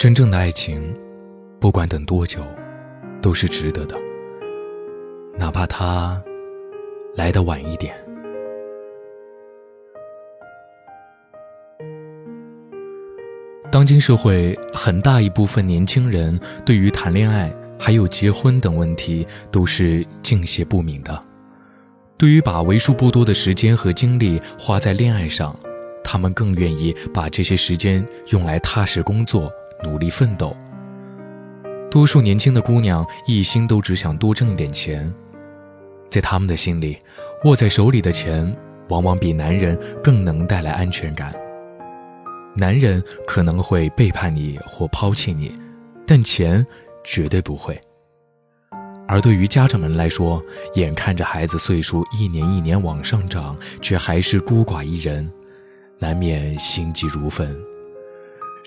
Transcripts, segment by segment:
真正的爱情，不管等多久，都是值得的，哪怕它来的晚一点。当今社会，很大一部分年轻人对于谈恋爱还有结婚等问题都是敬谢不敏的。对于把为数不多的时间和精力花在恋爱上，他们更愿意把这些时间用来踏实工作、努力奋斗。多数年轻的姑娘一心都只想多挣一点钱，在他们的心里，握在手里的钱往往比男人更能带来安全感。男人可能会背叛你或抛弃你，但钱绝对不会。而对于家长们来说，眼看着孩子岁数一年一年往上涨，却还是孤寡一人，难免心急如焚，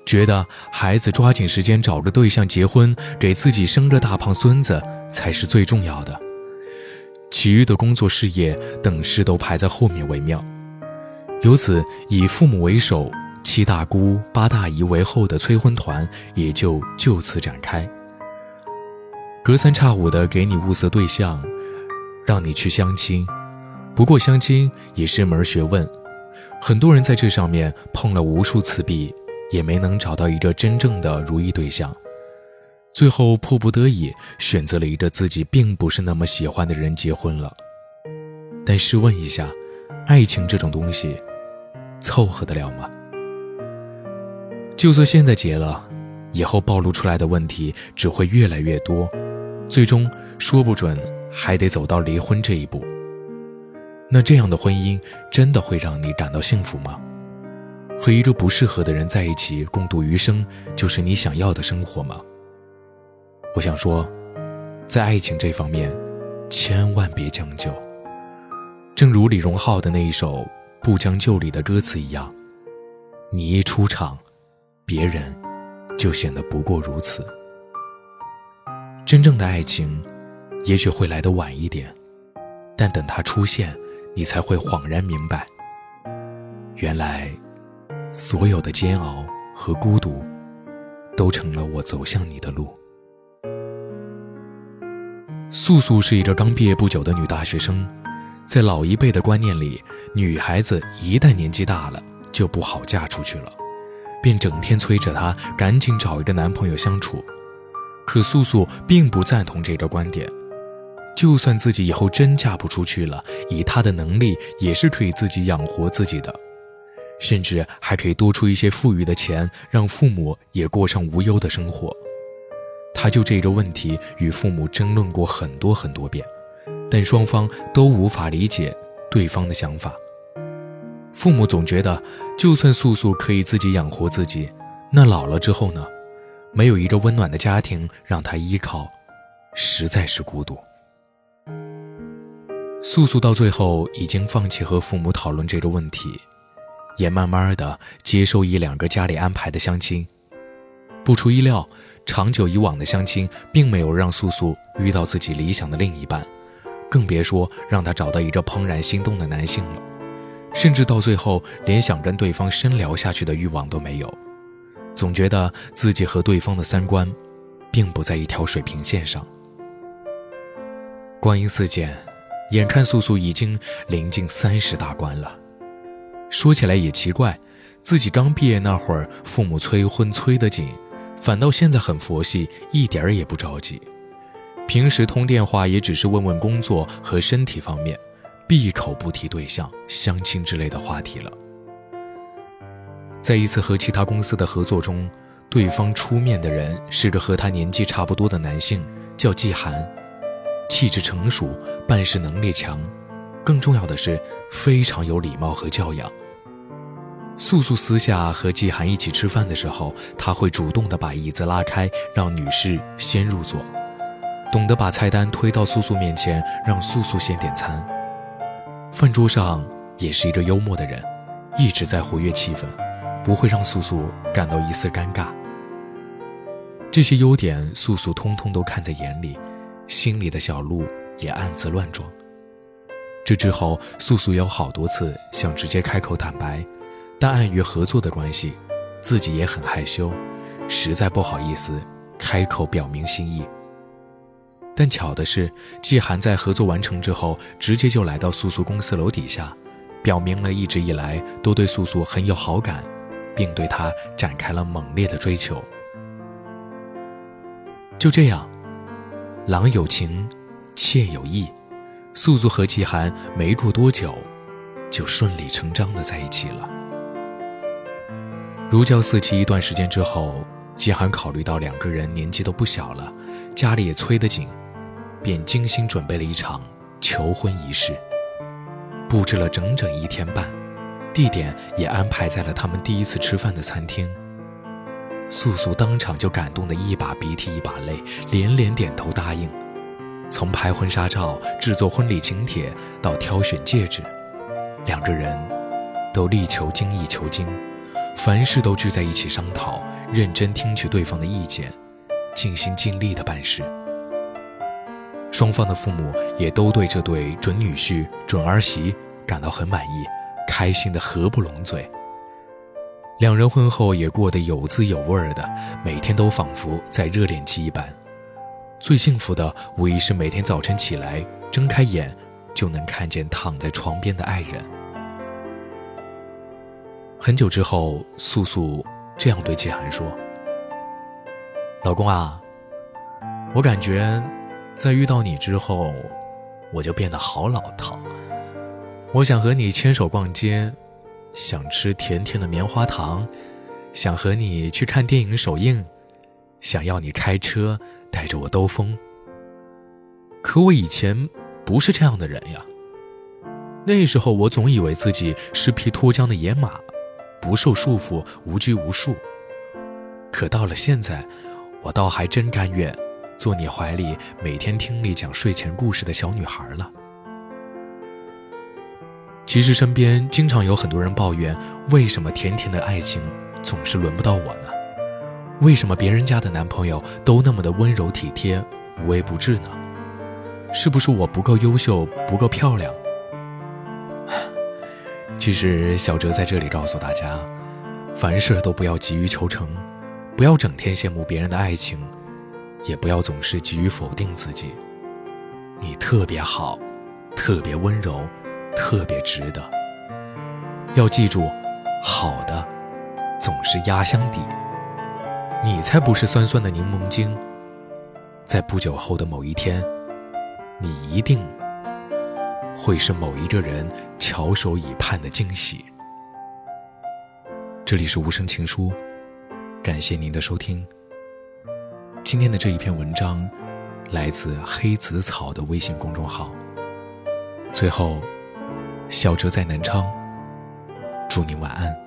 觉得孩子抓紧时间找个对象结婚，给自己生个大胖孙子才是最重要的，其余的工作、事业等事都排在后面为妙。由此，以父母为首。七大姑八大姨为后的催婚团也就就此展开，隔三差五的给你物色对象，让你去相亲。不过相亲也是门学问，很多人在这上面碰了无数次壁，也没能找到一个真正的如意对象。最后迫不得已选择了一个自己并不是那么喜欢的人结婚了。但试问一下，爱情这种东西，凑合得了吗？就算现在结了，以后暴露出来的问题只会越来越多，最终说不准还得走到离婚这一步。那这样的婚姻真的会让你感到幸福吗？和一个不适合的人在一起共度余生，就是你想要的生活吗？我想说，在爱情这方面，千万别将就。正如李荣浩的那一首《不将就》里的歌词一样，你一出场。别人就显得不过如此。真正的爱情，也许会来得晚一点，但等它出现，你才会恍然明白，原来所有的煎熬和孤独，都成了我走向你的路。素素是一个刚毕业不久的女大学生，在老一辈的观念里，女孩子一旦年纪大了，就不好嫁出去了。便整天催着她赶紧找一个男朋友相处，可素素并不赞同这个观点。就算自己以后真嫁不出去了，以她的能力也是可以自己养活自己的，甚至还可以多出一些富裕的钱，让父母也过上无忧的生活。他就这个问题与父母争论过很多很多遍，但双方都无法理解对方的想法。父母总觉得，就算素素可以自己养活自己，那老了之后呢？没有一个温暖的家庭让她依靠，实在是孤独。素素到最后已经放弃和父母讨论这个问题，也慢慢的接受一两个家里安排的相亲。不出意料，长久以往的相亲并没有让素素遇到自己理想的另一半，更别说让她找到一个怦然心动的男性了。甚至到最后，连想跟对方深聊下去的欲望都没有，总觉得自己和对方的三观，并不在一条水平线上。光阴似箭，眼看素素已经临近三十大关了。说起来也奇怪，自己刚毕业那会儿，父母催婚催得紧，反倒现在很佛系，一点儿也不着急。平时通电话也只是问问工作和身体方面。闭口不提对象、相亲之类的话题了。在一次和其他公司的合作中，对方出面的人是个和他年纪差不多的男性，叫季寒，气质成熟，办事能力强，更重要的是非常有礼貌和教养。素素私下和季寒一起吃饭的时候，他会主动的把椅子拉开，让女士先入座，懂得把菜单推到素素面前，让素素先点餐。饭桌上也是一个幽默的人，一直在活跃气氛，不会让素素感到一丝尴尬。这些优点，素素通通都看在眼里，心里的小鹿也暗自乱撞。这之后，素素有好多次想直接开口坦白，但碍于合作的关系，自己也很害羞，实在不好意思开口表明心意。但巧的是，季寒在合作完成之后，直接就来到素素公司楼底下，表明了一直以来都对素素很有好感，并对她展开了猛烈的追求。就这样，郎有情，妾有意，素素和季寒没过多久，就顺理成章的在一起了。如胶似漆一段时间之后，季寒考虑到两个人年纪都不小了，家里也催得紧。便精心准备了一场求婚仪式，布置了整整一天半，地点也安排在了他们第一次吃饭的餐厅。素素当场就感动得一把鼻涕一把泪，连连点头答应。从拍婚纱照、制作婚礼请帖到挑选戒指，两个人都力求精益求精，凡事都聚在一起商讨，认真听取对方的意见，尽心尽力的办事。双方的父母也都对这对准女婿、准儿媳感到很满意，开心的合不拢嘴。两人婚后也过得有滋有味的，每天都仿佛在热恋期一般。最幸福的无疑是每天早晨起来睁开眼，就能看见躺在床边的爱人。很久之后，素素这样对季寒说：“老公啊，我感觉……”在遇到你之后，我就变得好老套。我想和你牵手逛街，想吃甜甜的棉花糖，想和你去看电影首映，想要你开车带着我兜风。可我以前不是这样的人呀。那时候我总以为自己是匹脱缰的野马，不受束缚，无拘无束。可到了现在，我倒还真甘愿。做你怀里每天听你讲睡前故事的小女孩了。其实身边经常有很多人抱怨，为什么甜甜的爱情总是轮不到我呢？为什么别人家的男朋友都那么的温柔体贴、无微不至呢？是不是我不够优秀、不够漂亮？其实小哲在这里告诉大家，凡事都不要急于求成，不要整天羡慕别人的爱情。也不要总是急于否定自己，你特别好，特别温柔，特别值得。要记住，好的总是压箱底，你才不是酸酸的柠檬精。在不久后的某一天，你一定会是某一个人翘首以盼的惊喜。这里是无声情书，感谢您的收听。今天的这一篇文章，来自黑子草的微信公众号。最后，小哲在南昌，祝您晚安。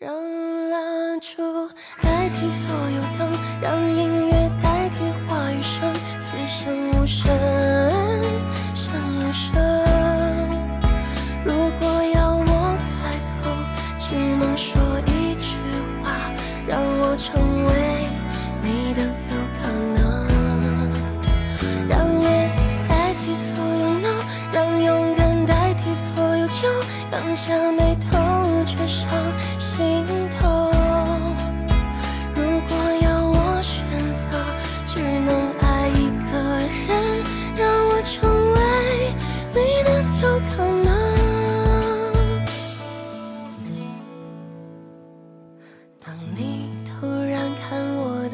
让蜡烛代替所有灯，让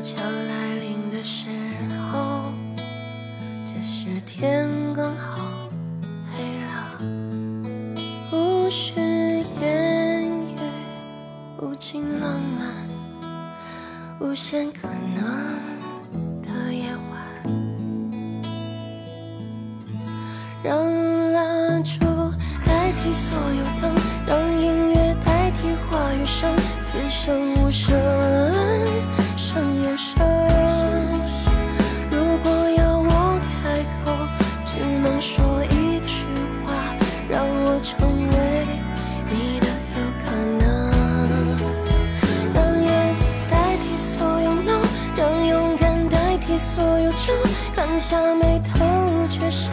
悄悄来临的时候，这时天刚好黑了，无需言语，无尽浪漫，无限可能的夜晚，让蜡烛代替所有灯，让音乐代替话语声，此生无声。所有愁，扛下眉头却受。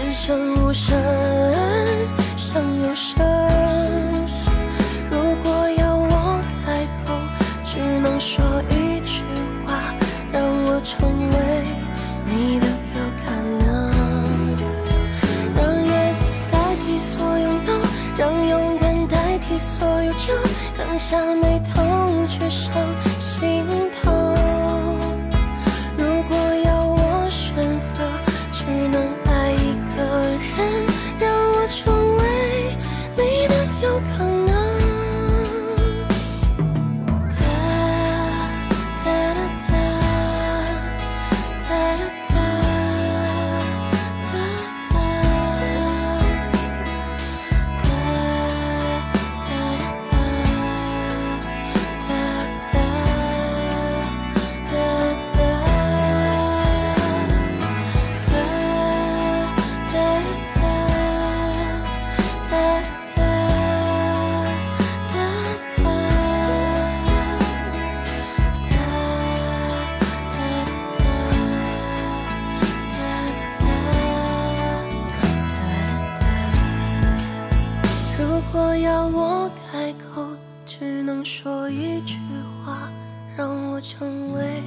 此生无声，胜有声。如果要我开口，只能说一句话，让我成为你的有可能。让 yes 代替所有 no，让勇敢代替所有就，放下眉头。说一句话让我成为